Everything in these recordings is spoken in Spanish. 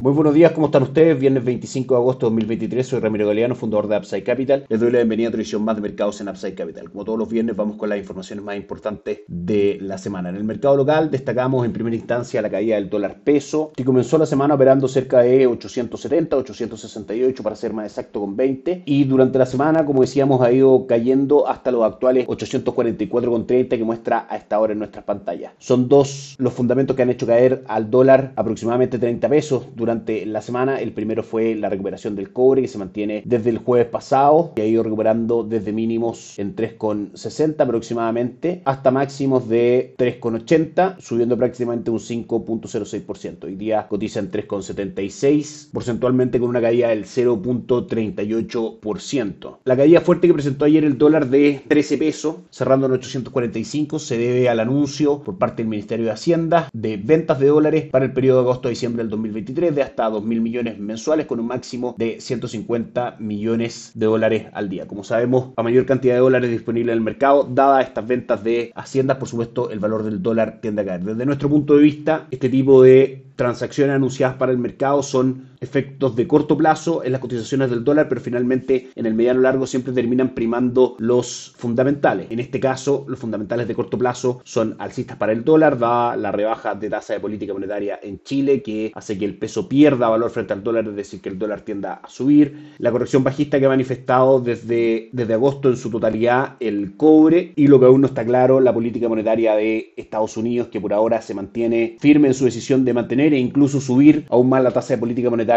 Muy buenos días, ¿cómo están ustedes? Viernes 25 de agosto de 2023, soy Ramiro Galeano, fundador de Upside Capital. Les doy la bienvenida a otra edición más de mercados en Upside Capital. Como todos los viernes, vamos con las informaciones más importantes de la semana. En el mercado local destacamos en primera instancia la caída del dólar peso, que comenzó la semana operando cerca de 870, 868 para ser más exacto con 20, y durante la semana, como decíamos, ha ido cayendo hasta los actuales 844,30 que muestra a esta hora en nuestras pantallas. Son dos los fundamentos que han hecho caer al dólar aproximadamente 30 pesos durante la semana. El primero fue la recuperación del cobre que se mantiene desde el jueves pasado y ha ido recuperando desde mínimos en 3,60 aproximadamente hasta máximos de 3,80, subiendo prácticamente un 5.06%. Hoy día cotiza en 3,76, porcentualmente con una caída del 0.38%. La caída fuerte que presentó ayer el dólar de 13 pesos, cerrando en 845, se debe al anuncio por parte del Ministerio de Hacienda de ventas de dólares para el periodo de agosto a diciembre del 2023 de hasta 2 mil millones mensuales con un máximo de 150 millones de dólares al día. Como sabemos, la mayor cantidad de dólares disponible en el mercado, dada estas ventas de haciendas, por supuesto, el valor del dólar tiende a caer. Desde nuestro punto de vista, este tipo de transacciones anunciadas para el mercado son efectos de corto plazo en las cotizaciones del dólar, pero finalmente en el mediano largo siempre terminan primando los fundamentales. En este caso, los fundamentales de corto plazo son alcistas para el dólar, da la rebaja de tasa de política monetaria en Chile, que hace que el peso pierda valor frente al dólar, es decir, que el dólar tienda a subir, la corrección bajista que ha manifestado desde, desde agosto en su totalidad el cobre, y lo que aún no está claro, la política monetaria de Estados Unidos, que por ahora se mantiene firme en su decisión de mantener e incluso subir aún más la tasa de política monetaria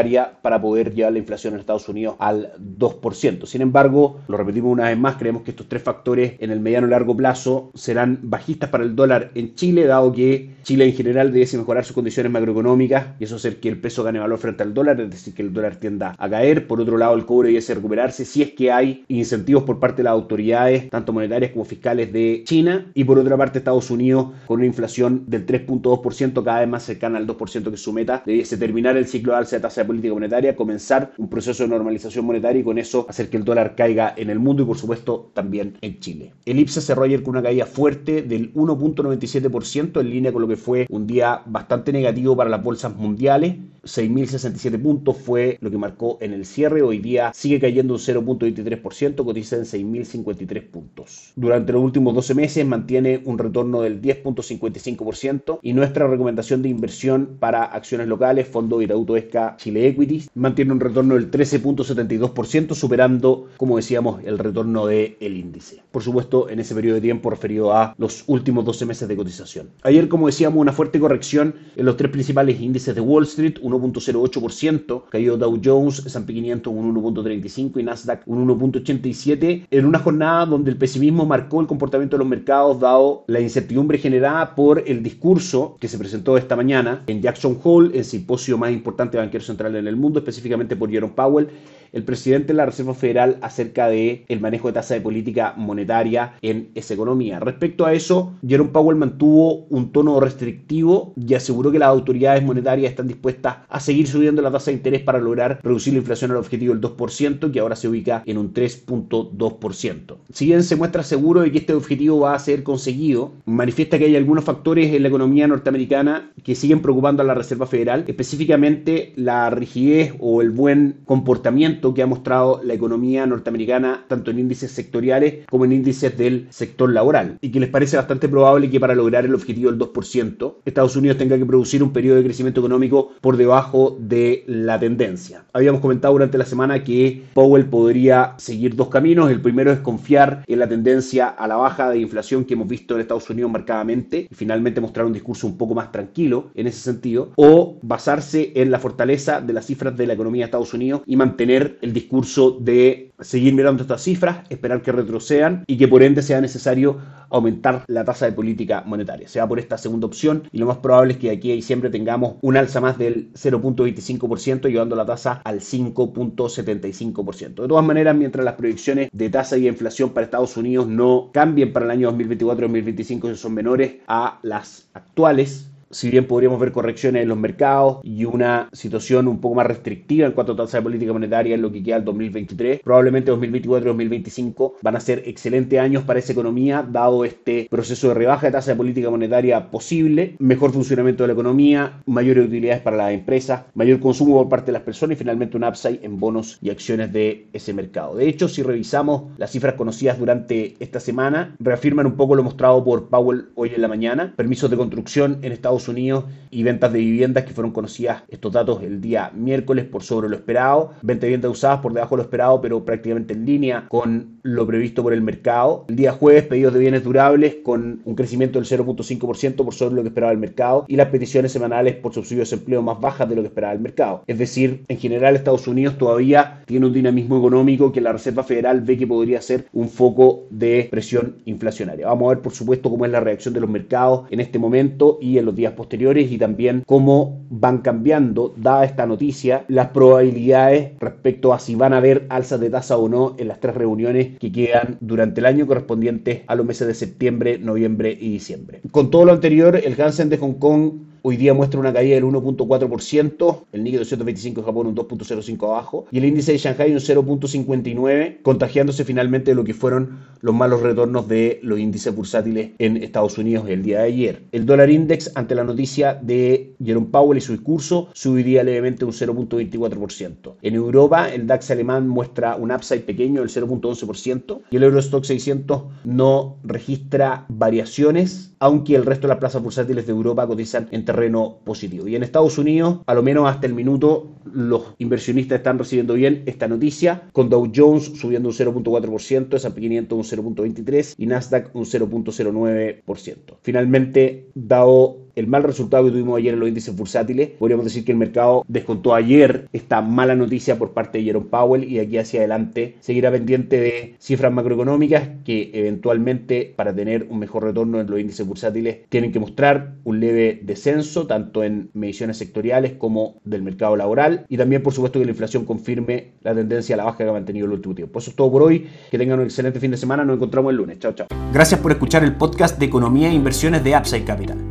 para poder llevar la inflación en Estados Unidos al 2%. Sin embargo, lo repetimos una vez más, creemos que estos tres factores en el mediano y largo plazo serán bajistas para el dólar en Chile, dado que Chile en general debe mejorar sus condiciones macroeconómicas y eso hacer que el peso gane valor frente al dólar, es decir, que el dólar tienda a caer. Por otro lado, el cobre debe recuperarse si es que hay incentivos por parte de las autoridades, tanto monetarias como fiscales de China. Y por otra parte, Estados Unidos con una inflación del 3.2% cada vez más cercana al 2% que su meta debiese terminar el ciclo de alza de tasa de política monetaria, comenzar un proceso de normalización monetaria y con eso hacer que el dólar caiga en el mundo y por supuesto también en Chile. El IPSA cerró ayer con una caída fuerte del 1.97% en línea con lo que fue un día bastante negativo para las bolsas mundiales. 6.067 puntos fue lo que marcó en el cierre. Hoy día sigue cayendo un 0.23%, cotiza en 6.053 puntos. Durante los últimos 12 meses mantiene un retorno del 10.55% y nuestra recomendación de inversión para acciones locales, Fondo Itaú Esca Chile Equities, mantiene un retorno del 13.72%, superando, como decíamos, el retorno del el índice. Por supuesto, en ese periodo de tiempo referido a los últimos 12 meses de cotización. Ayer, como decíamos, una fuerte corrección en los tres principales índices de Wall Street, 1.08%, cayó Dow Jones, S&P 500 un 1.35 y Nasdaq un 1.87, en una jornada donde el pesimismo marcó el comportamiento de los mercados dado la incertidumbre generada por el discurso que se presentó esta mañana en Jackson Hole, el simposio más importante de banquero central en el mundo, específicamente por Jerome Powell, el presidente de la Reserva Federal acerca de el manejo de tasa de política monetaria en esa economía. Respecto a eso, Jerome Powell mantuvo un tono restrictivo y aseguró que las autoridades monetarias están dispuestas a seguir subiendo la tasa de interés para lograr reducir la inflación al objetivo del 2%, que ahora se ubica en un 3.2%. Si bien se muestra seguro de que este objetivo va a ser conseguido, manifiesta que hay algunos factores en la economía norteamericana que siguen preocupando a la Reserva Federal, específicamente la rigidez o el buen comportamiento que ha mostrado la economía norteamericana, tanto en índices sectoriales como en índices del sector laboral, y que les parece bastante probable que para lograr el objetivo del 2%, Estados Unidos tenga que producir un periodo de crecimiento económico por debajo de la tendencia. Habíamos comentado durante la semana que Powell podría seguir dos caminos. El primero es confiar en la tendencia a la baja de inflación que hemos visto en Estados Unidos marcadamente y finalmente mostrar un discurso un poco más tranquilo en ese sentido, o basarse en la fortaleza de las cifras de la economía de Estados Unidos y mantener el discurso de seguir mirando estas cifras, esperar que retrocedan y que por ende sea necesario aumentar la tasa de política monetaria. Se va por esta segunda opción y lo más probable es que aquí a diciembre tengamos un alza más del 0.25% llevando la tasa al 5.75%. De todas maneras, mientras las proyecciones de tasa y inflación para Estados Unidos no cambien para el año 2024-2025 si son menores a las actuales, si bien podríamos ver correcciones en los mercados y una situación un poco más restrictiva en cuanto a tasa de política monetaria en lo que queda el 2023, probablemente 2024 y 2025 van a ser excelentes años para esa economía, dado este proceso de rebaja de tasa de política monetaria posible, mejor funcionamiento de la economía, mayores utilidades para las empresas, mayor consumo por parte de las personas y finalmente un upside en bonos y acciones de ese mercado. De hecho, si revisamos las cifras conocidas durante esta semana, reafirman un poco lo mostrado por Powell hoy en la mañana, permisos de construcción en Estados Unidos y ventas de viviendas que fueron conocidas estos datos el día miércoles por sobre lo esperado, venta de viviendas usadas por debajo de lo esperado, pero prácticamente en línea con lo previsto por el mercado. El día jueves, pedidos de bienes durables con un crecimiento del 0.5% por sobre lo que esperaba el mercado y las peticiones semanales por subsidio de desempleo más bajas de lo que esperaba el mercado. Es decir, en general Estados Unidos todavía tiene un dinamismo económico que la Reserva Federal ve que podría ser un foco de presión inflacionaria. Vamos a ver, por supuesto, cómo es la reacción de los mercados en este momento y en los días posteriores y también cómo van cambiando, dada esta noticia, las probabilidades respecto a si van a haber alzas de tasa o no en las tres reuniones que quedan durante el año correspondientes a los meses de septiembre, noviembre y diciembre. Con todo lo anterior, el Hansen de Hong Kong hoy día muestra una caída del 1.4%, el Nikkei 225 de Japón un 2.05 abajo y el índice de Shanghai un 0.59, contagiándose finalmente de lo que fueron los malos retornos de los índices bursátiles en Estados Unidos el día de ayer. El dólar index ante la noticia de Jerome Powell y su discurso subiría levemente un 0.24%. En Europa el DAX alemán muestra un upside pequeño del 0.11% y el Eurostock 600 no registra variaciones, aunque el resto de las plazas bursátiles de Europa cotizan entre terreno positivo. Y en Estados Unidos, a lo menos hasta el minuto, los inversionistas están recibiendo bien esta noticia, con Dow Jones subiendo un 0.4%, S&P 500 un 0.23% y Nasdaq un 0.09%. Finalmente, dado el mal resultado que tuvimos ayer en los índices bursátiles, podríamos decir que el mercado descontó ayer esta mala noticia por parte de Jerome Powell y de aquí hacia adelante seguirá pendiente de cifras macroeconómicas que eventualmente para tener un mejor retorno en los índices bursátiles tienen que mostrar un leve descenso tanto en mediciones sectoriales como del mercado laboral y también por supuesto que la inflación confirme la tendencia a la baja que ha mantenido el último tiempo. Eso es todo por hoy, que tengan un excelente fin de semana, nos encontramos el lunes. Chao, chao. Gracias por escuchar el podcast de Economía e Inversiones de Upside Capital.